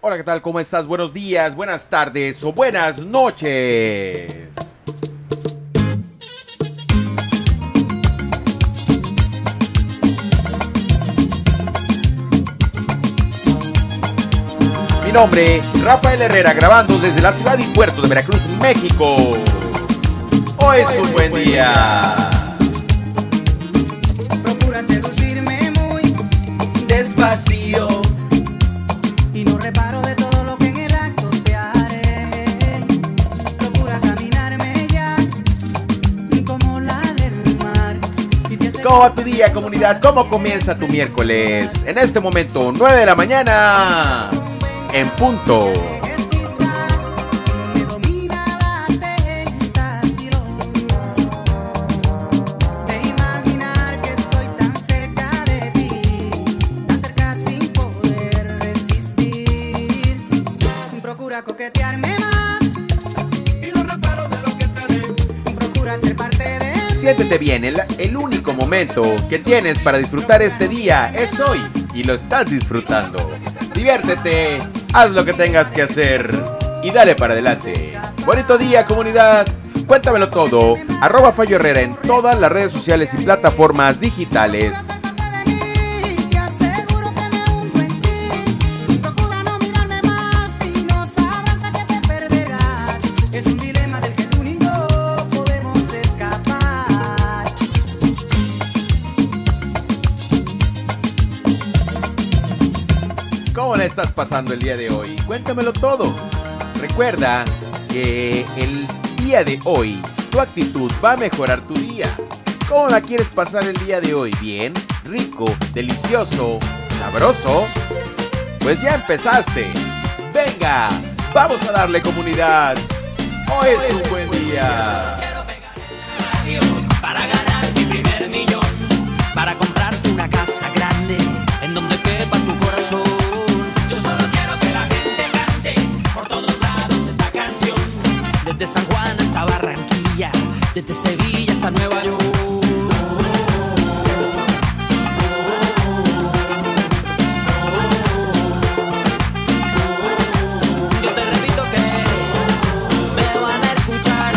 Hola, ¿qué tal? ¿Cómo estás? Buenos días, buenas tardes o buenas noches. Mi nombre, Rafael Herrera, grabando desde la ciudad y puerto de Veracruz, México. Hoy es un buen día. Procura seducirme muy despacio ¿Cómo va tu día, comunidad? ¿Cómo comienza tu miércoles? En este momento, 9 de la mañana, en punto. que Siéntete bien, el, el único momento que tienes para disfrutar este día es hoy y lo estás disfrutando. Diviértete, haz lo que tengas que hacer y dale para adelante. Bonito día comunidad, cuéntamelo todo, arroba Fallo Herrera en todas las redes sociales y plataformas digitales. Estás pasando el día de hoy? Cuéntamelo todo. Recuerda que el día de hoy tu actitud va a mejorar tu día. ¿Cómo la quieres pasar el día de hoy? ¿Bien? ¿Rico? ¿Delicioso? ¿Sabroso? Pues ya empezaste. Venga, vamos a darle comunidad. Hoy es un buen día. Para ganar mi primer millón, para comprarte una casa grande en donde tu corazón. Desde San Juan hasta Barranquilla, desde Sevilla hasta Nueva York. Yo te repito que me van a escuchar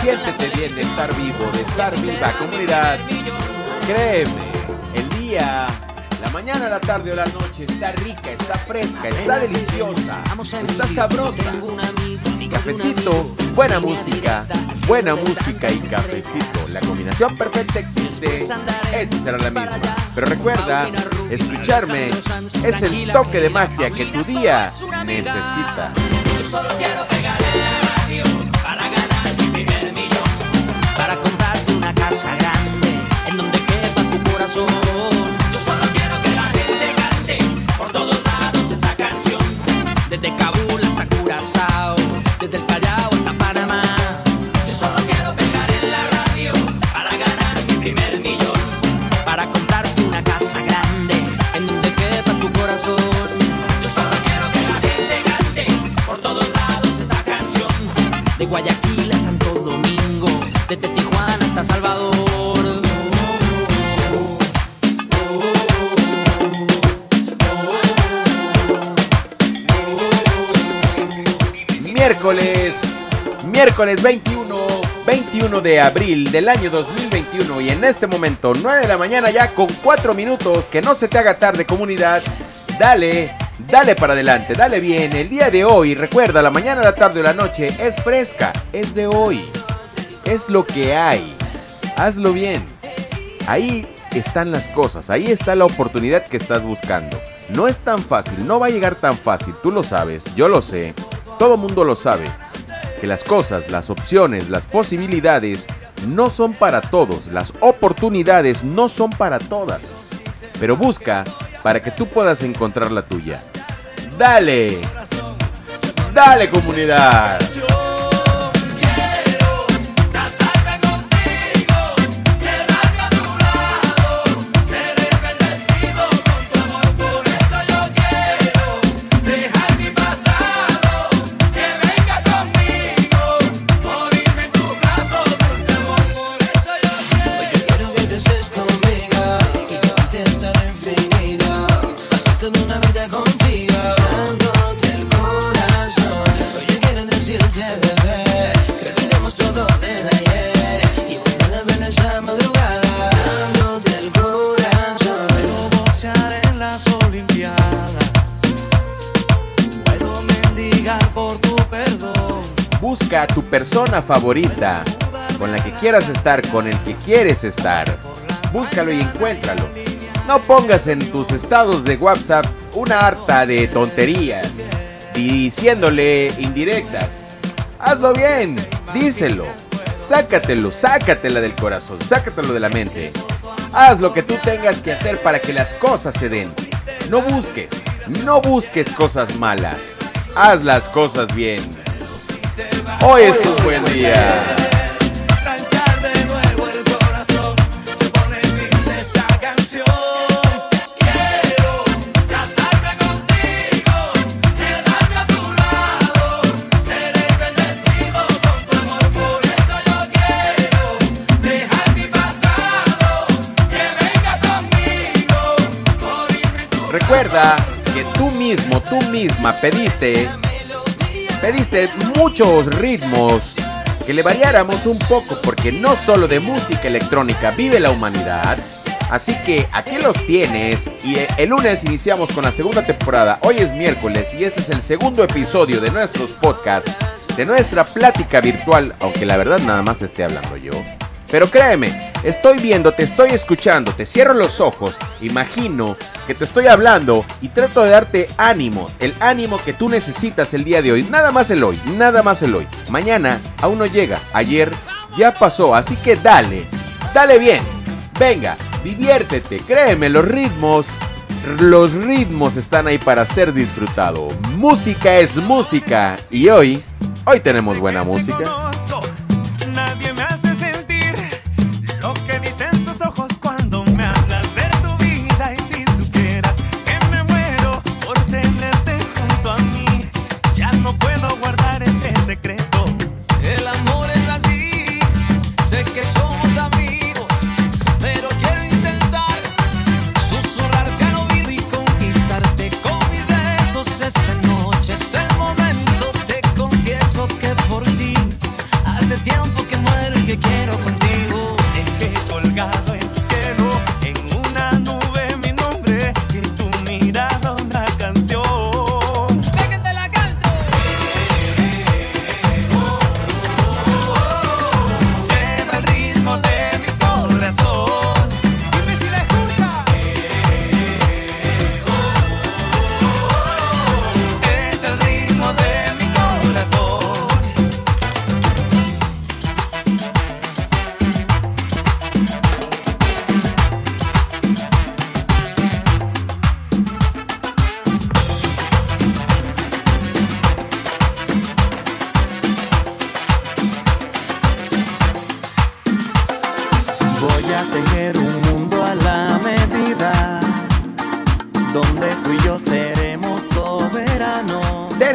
Siéntete bien de estar vivo, de estar viva, comunidad. Créeme, el día, la mañana, la tarde o la noche está rica, está fresca, está deliciosa, está sabrosa. Cafecito, buena música, buena música y cafecito. La combinación perfecta existe, esa será la misma. Pero recuerda, escucharme es el toque de magia que tu día necesita. Yo solo quiero pegar Curazao, desde miércoles, miércoles 21, 21 de abril del año 2021 y en este momento 9 de la mañana ya con 4 minutos, que no se te haga tarde comunidad, dale, dale para adelante, dale bien, el día de hoy, recuerda, la mañana, la tarde o la noche es fresca, es de hoy, es lo que hay, hazlo bien, ahí están las cosas, ahí está la oportunidad que estás buscando. No es tan fácil, no va a llegar tan fácil, tú lo sabes, yo lo sé, todo mundo lo sabe, que las cosas, las opciones, las posibilidades no son para todos, las oportunidades no son para todas, pero busca para que tú puedas encontrar la tuya. Dale, dale comunidad. Favorita, con la que quieras estar, con el que quieres estar. Búscalo y encuéntralo. No pongas en tus estados de WhatsApp una harta de tonterías, diciéndole indirectas. Hazlo bien, díselo. Sácatelo, sácatela del corazón, sácatelo de la mente. Haz lo que tú tengas que hacer para que las cosas se den. No busques, no busques cosas malas. Haz las cosas bien. Hoy es un buen día. Recuerda que tú mismo, tú misma pediste, pediste muchos ritmos que le variáramos un poco porque no solo de música electrónica vive la humanidad. Así que aquí los tienes y eh, el lunes iniciamos con la segunda temporada. Hoy es miércoles y este es el segundo episodio de nuestros podcasts, de nuestra plática virtual, aunque la verdad nada más esté hablando yo. Pero créeme, estoy viendo, te estoy escuchando, te cierro los ojos, imagino que te estoy hablando y trato de darte ánimos, el ánimo que tú necesitas el día de hoy, nada más el hoy, nada más el hoy. Mañana aún no llega, ayer ya pasó, así que dale, dale bien, venga, diviértete, créeme, los ritmos, los ritmos están ahí para ser disfrutado. Música es música y hoy, hoy tenemos buena música.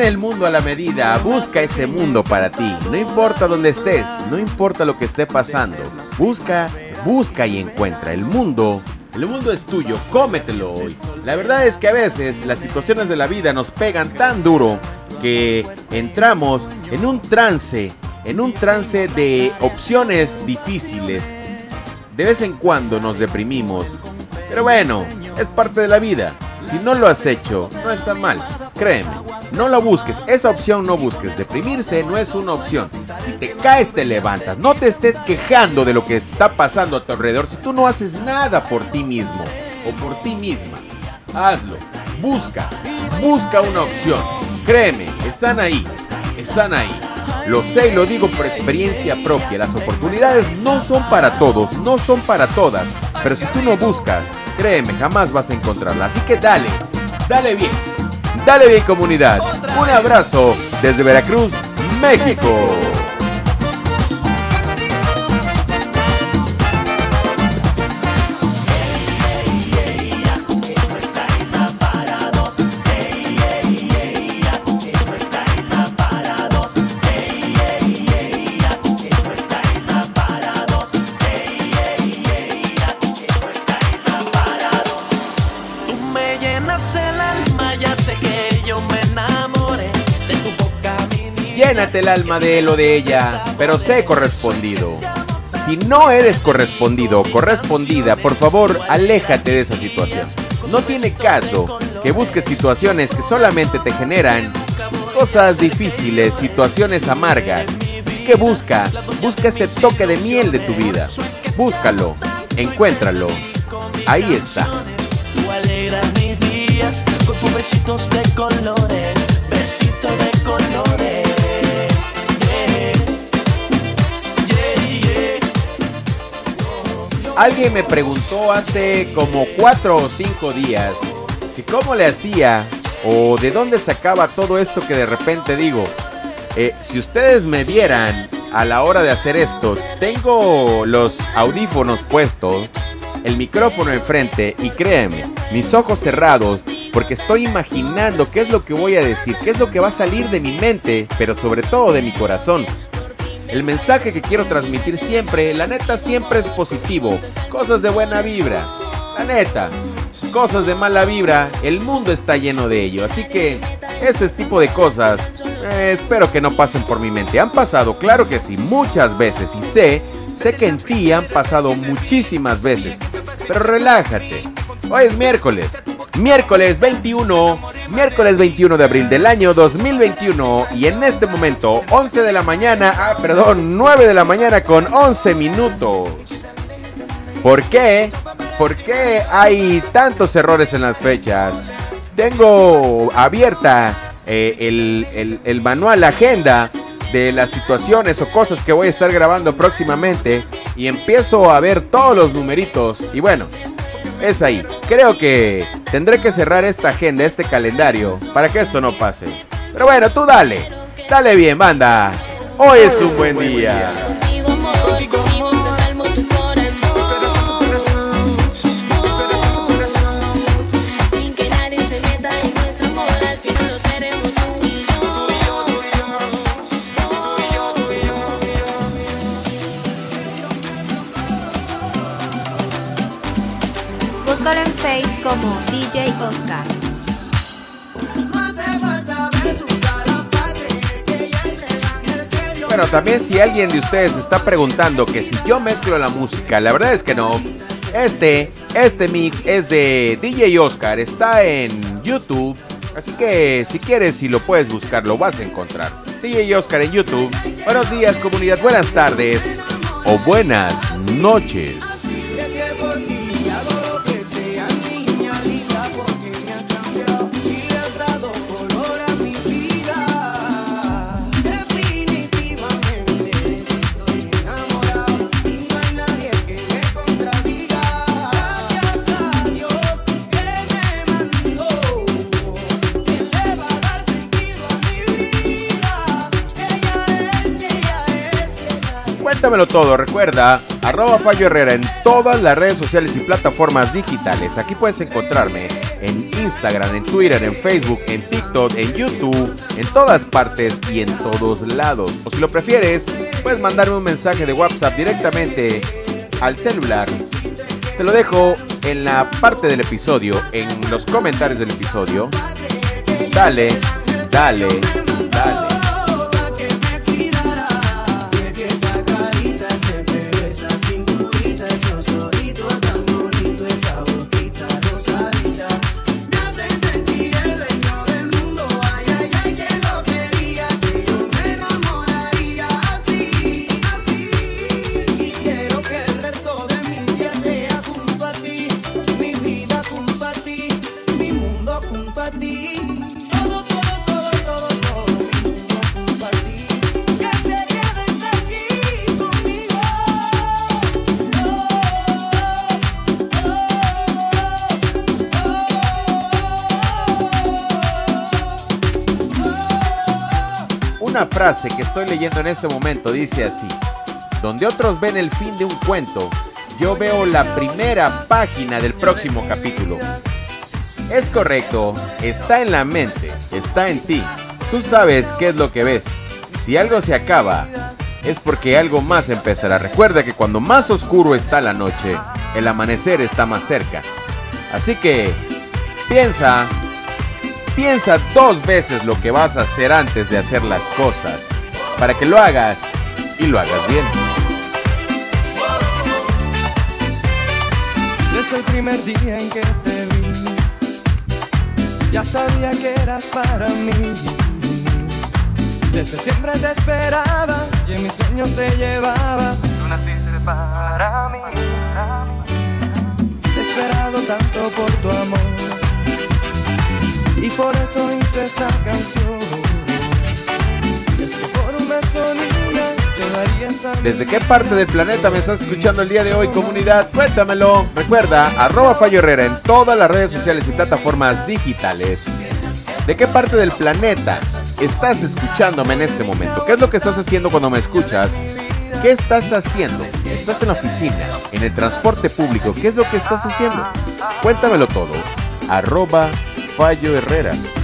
El mundo a la medida, busca ese mundo para ti. No importa dónde estés, no importa lo que esté pasando. Busca, busca y encuentra. El mundo, el mundo es tuyo, cómetelo hoy. La verdad es que a veces las situaciones de la vida nos pegan tan duro que entramos en un trance, en un trance de opciones difíciles. De vez en cuando nos deprimimos. Pero bueno, es parte de la vida. Si no lo has hecho, no está mal. Créeme, no lo busques. Esa opción no busques. Deprimirse no es una opción. Si te caes, te levantas. No te estés quejando de lo que está pasando a tu alrededor si tú no haces nada por ti mismo o por ti misma. Hazlo. Busca. Busca una opción. Créeme, están ahí. Están ahí. Lo sé y lo digo por experiencia propia. Las oportunidades no son para todos, no son para todas. Pero si tú no buscas, créeme, jamás vas a encontrarla. Así que dale, dale bien. Dale bien comunidad. Un abrazo desde Veracruz, México. El alma de él o de ella, pero sé correspondido. Si no eres correspondido o correspondida, por favor, aléjate de esa situación. No tiene caso que busques situaciones que solamente te generan cosas difíciles, situaciones amargas. Así que busca, busca ese toque de miel de tu vida. Búscalo, encuéntralo. Ahí está. Tú alegras con tus besitos de colores, de colores. Alguien me preguntó hace como cuatro o cinco días que cómo le hacía o de dónde sacaba todo esto que de repente digo. Eh, si ustedes me vieran a la hora de hacer esto, tengo los audífonos puestos, el micrófono enfrente y créanme, mis ojos cerrados porque estoy imaginando qué es lo que voy a decir, qué es lo que va a salir de mi mente, pero sobre todo de mi corazón. El mensaje que quiero transmitir siempre, la neta siempre es positivo, cosas de buena vibra. La neta, cosas de mala vibra, el mundo está lleno de ello, así que ese tipo de cosas eh, espero que no pasen por mi mente. Han pasado, claro que sí, muchas veces y sé, sé que en ti han pasado muchísimas veces. Pero relájate. Hoy es miércoles. Miércoles 21, miércoles 21 de abril del año 2021 y en este momento 11 de la mañana, ah, perdón, 9 de la mañana con 11 minutos. ¿Por qué? ¿Por qué hay tantos errores en las fechas? Tengo abierta eh, el, el- el manual, la agenda de las situaciones o cosas que voy a estar grabando próximamente y empiezo a ver todos los numeritos y bueno, es ahí. Creo que tendré que cerrar esta agenda, este calendario, para que esto no pase. Pero bueno, tú dale, dale bien, banda. Hoy es un buen día. Como DJ Oscar. Bueno, también si alguien de ustedes está preguntando que si yo mezclo la música, la verdad es que no. Este, este mix es de DJ Oscar, está en YouTube. Así que si quieres, si lo puedes buscar, lo vas a encontrar. DJ Oscar en YouTube. Buenos días comunidad, buenas tardes o buenas noches. Cuéntamelo todo, recuerda, Fallo Herrera en todas las redes sociales y plataformas digitales. Aquí puedes encontrarme en Instagram, en Twitter, en Facebook, en TikTok, en YouTube, en todas partes y en todos lados. O si lo prefieres, puedes mandarme un mensaje de WhatsApp directamente al celular. Te lo dejo en la parte del episodio, en los comentarios del episodio. Dale, dale. Frase que estoy leyendo en este momento dice así, donde otros ven el fin de un cuento, yo veo la primera página del próximo capítulo. Es correcto, está en la mente, está en ti. Tú sabes qué es lo que ves. Si algo se acaba, es porque algo más empezará. Recuerda que cuando más oscuro está la noche, el amanecer está más cerca. Así que, piensa, piensa dos veces lo que vas a hacer antes de hacer las cosas, para que lo hagas y lo hagas bien. Desde el primer día en que te vi, ya sabía que eras para mí. Desde siempre te esperaba y en mis sueños te llevaba. Tú naciste para mí. He esperado tanto por tu amor y por eso hice esta canción. ¿Desde qué parte del planeta me estás escuchando el día de hoy, comunidad? Cuéntamelo. Recuerda, arroba Fallo Herrera en todas las redes sociales y plataformas digitales. ¿De qué parte del planeta estás escuchándome en este momento? ¿Qué es lo que estás haciendo cuando me escuchas? ¿Qué estás haciendo? ¿Estás en la oficina? ¿En el transporte público? ¿Qué es lo que estás haciendo? Cuéntamelo todo. Arroba Fallo Herrera.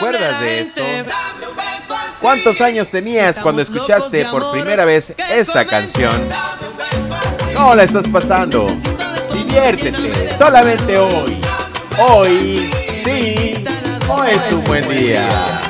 Acuerdas de esto? ¿Cuántos años tenías cuando escuchaste por primera vez esta canción? ¿Cómo la estás pasando? Diviértete, solamente hoy. Hoy, sí, hoy es un buen día.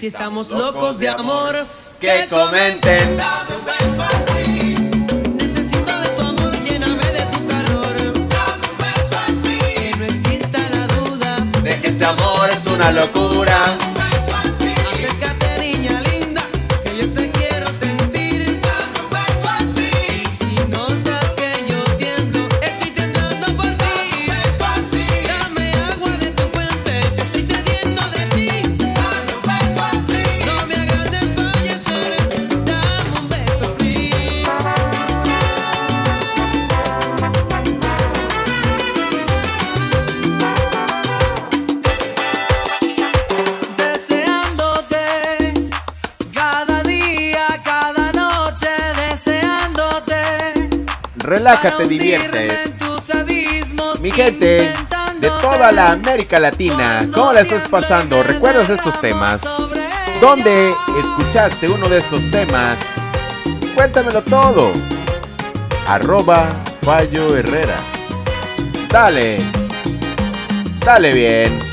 Si estamos locos de amor, Que comenten. Dame un beso así. Necesito de tu amor, lléname de tu calor. Dame un beso así. Que no exista la duda. De que este amor es una locura. América Latina, ¿cómo la estás pasando? ¿Recuerdas estos temas? ¿Dónde escuchaste uno de estos temas? Cuéntamelo todo. Arroba Fallo Herrera. Dale. Dale bien.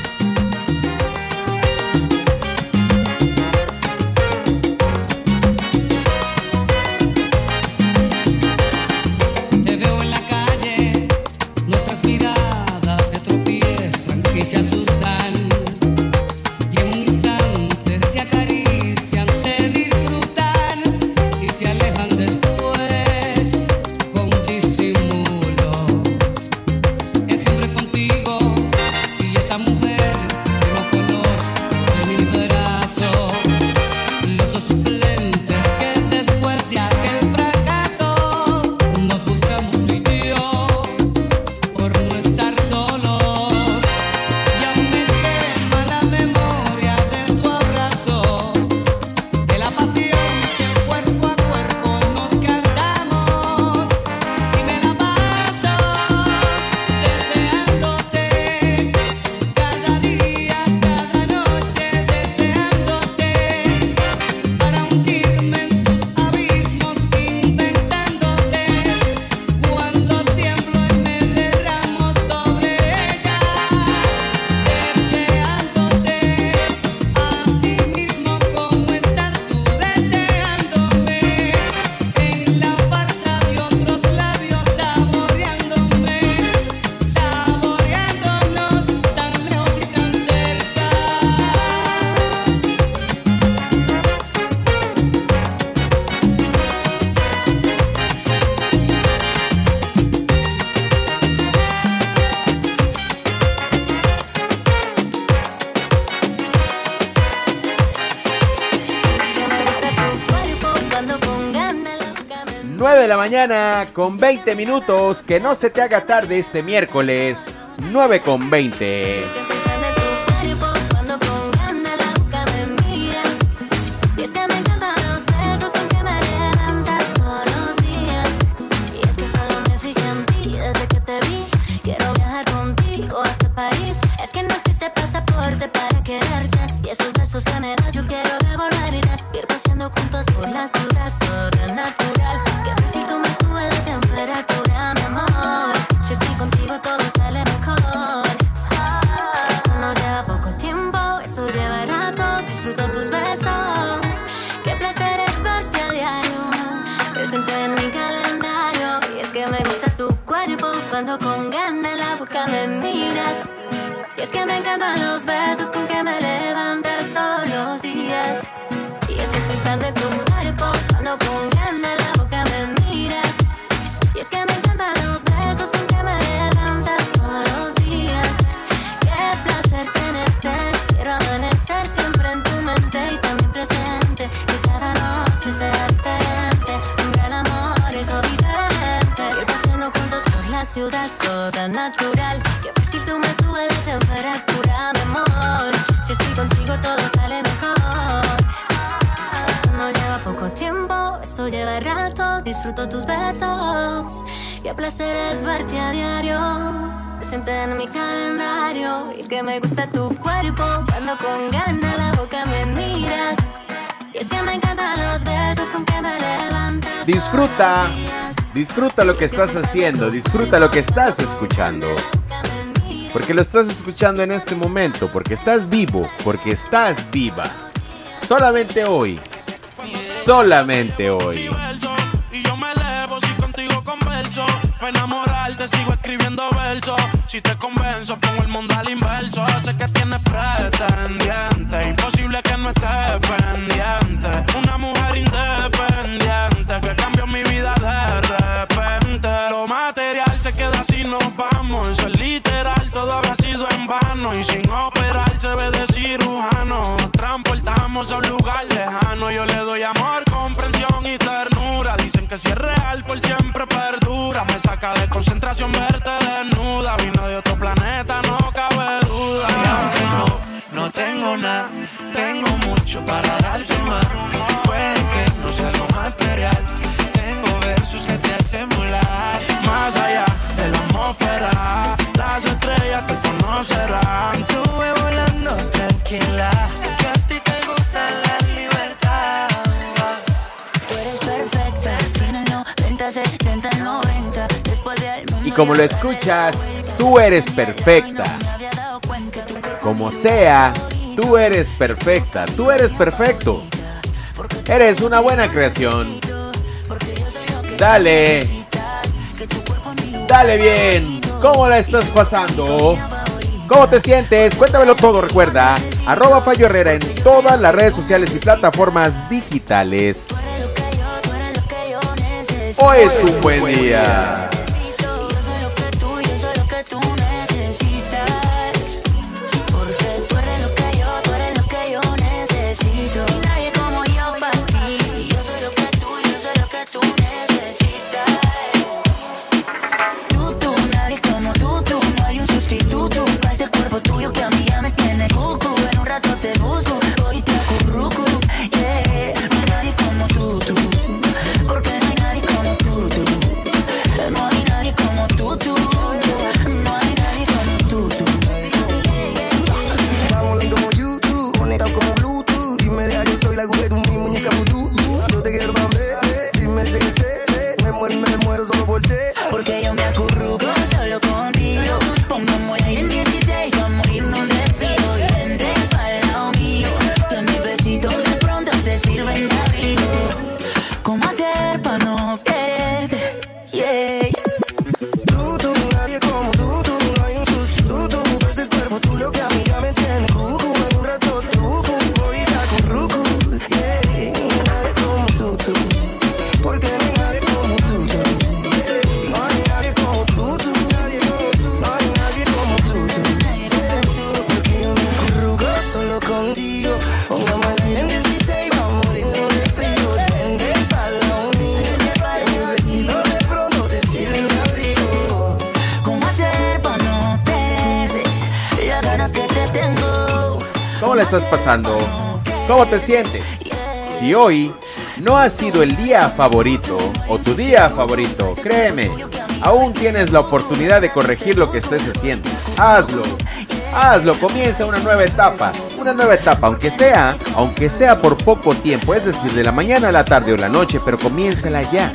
9 de la mañana con 20 minutos. Que no se te haga tarde este miércoles 9 con 20. me gusta tu cuerpo cuando con ganas la boca me miras. Y es que me encantan los besos con que me levantas todos los días. Y es que soy fan de tu cuerpo cuando con ganas ciudad toda natural. Qué fácil tú me subes la temperatura, mi amor. Si estoy contigo todo sale mejor. Esto no lleva poco tiempo, esto lleva rato. Disfruto tus besos y el placer es verte a diario. Presente en mi calendario y es que me gusta tu cuerpo cuando con ganas la boca me miras. Y es que me encantan los besos con que me levantas. Disfruta Disfruta lo que estás haciendo, disfruta lo que estás escuchando. Porque lo estás escuchando en este momento, porque estás vivo, porque estás viva. Solamente hoy. Solamente hoy. Y yo me elevo si contigo converso. Para enamorarte sigo escribiendo versos. Si te convenzo, pongo el mundo al inverso. Sé que tienes pretendiente. Imposible que no estés como lo escuchas, tú eres perfecta. Como sea, tú eres perfecta, tú eres perfecto. Eres una buena creación. Dale. Dale bien. ¿Cómo la estás pasando? ¿Cómo te sientes? Cuéntamelo todo, recuerda. Arroba Fallo Herrera en todas las redes sociales y plataformas digitales. Hoy es un buen día. You're like estás pasando? ¿Cómo te sientes? Si hoy no ha sido el día favorito o tu día favorito, créeme, aún tienes la oportunidad de corregir lo que estés haciendo. Hazlo. Hazlo, comienza una nueva etapa, una nueva etapa, aunque sea, aunque sea por poco tiempo, es decir, de la mañana a la tarde o la noche, pero comiénzala ya.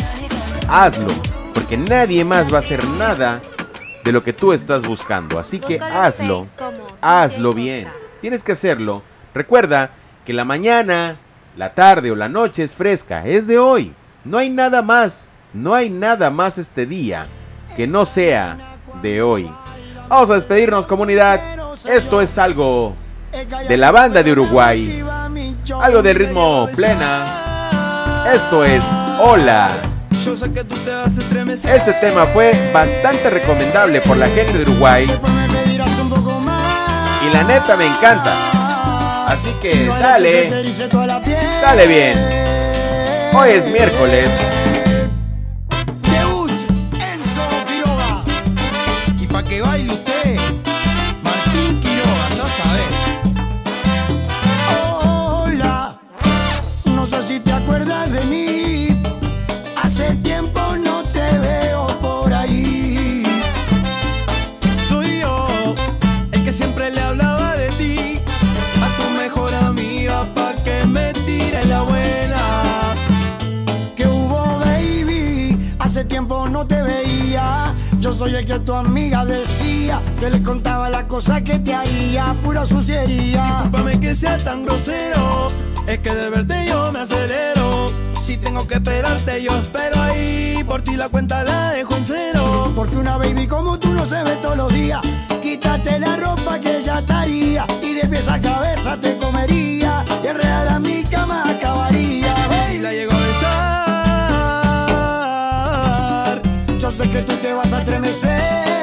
Hazlo, porque nadie más va a hacer nada de lo que tú estás buscando, así que hazlo. Hazlo bien. Tienes que hacerlo. Recuerda que la mañana, la tarde o la noche es fresca. Es de hoy. No hay nada más. No hay nada más este día que no sea de hoy. Vamos a despedirnos comunidad. Esto es algo de la banda de Uruguay. Algo de ritmo plena. Esto es Hola. Este tema fue bastante recomendable por la gente de Uruguay la neta me encanta. Así que dale, dale bien. Hoy es miércoles. Y pa' que baile Que tu amiga decía que le contaba las cosas que te haría, pura suciería. Discúlpame que sea tan grosero, es que de verte yo me acelero. Si tengo que esperarte, yo espero ahí. Por ti la cuenta la dejo en cero. Porque una baby como tú no se ve todos los días. Quítate la ropa que ya estaría. Y de pies a cabeza te comería. Y enredar a mi cama acabaría. Sé que tú te vas a estremecer.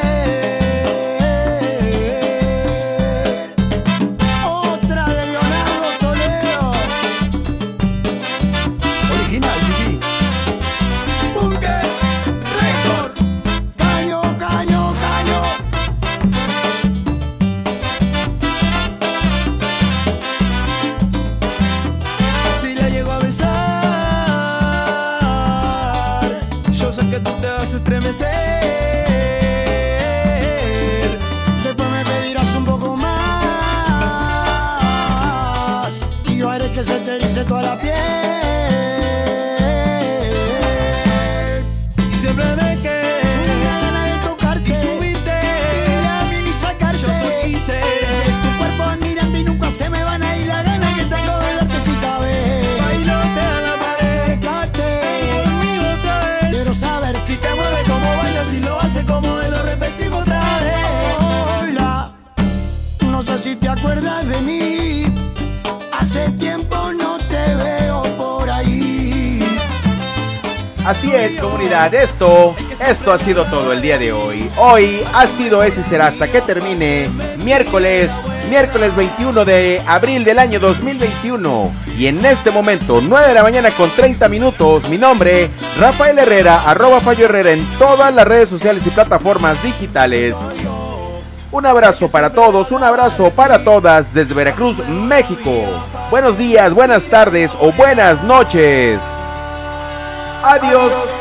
Así es, comunidad. Esto, esto ha sido todo el día de hoy. Hoy ha sido ese será hasta que termine miércoles, miércoles 21 de abril del año 2021. Y en este momento, 9 de la mañana con 30 minutos, mi nombre, Rafael Herrera, arroba Fallo Herrera en todas las redes sociales y plataformas digitales. Un abrazo para todos, un abrazo para todas desde Veracruz, México. Buenos días, buenas tardes o buenas noches. Adiós.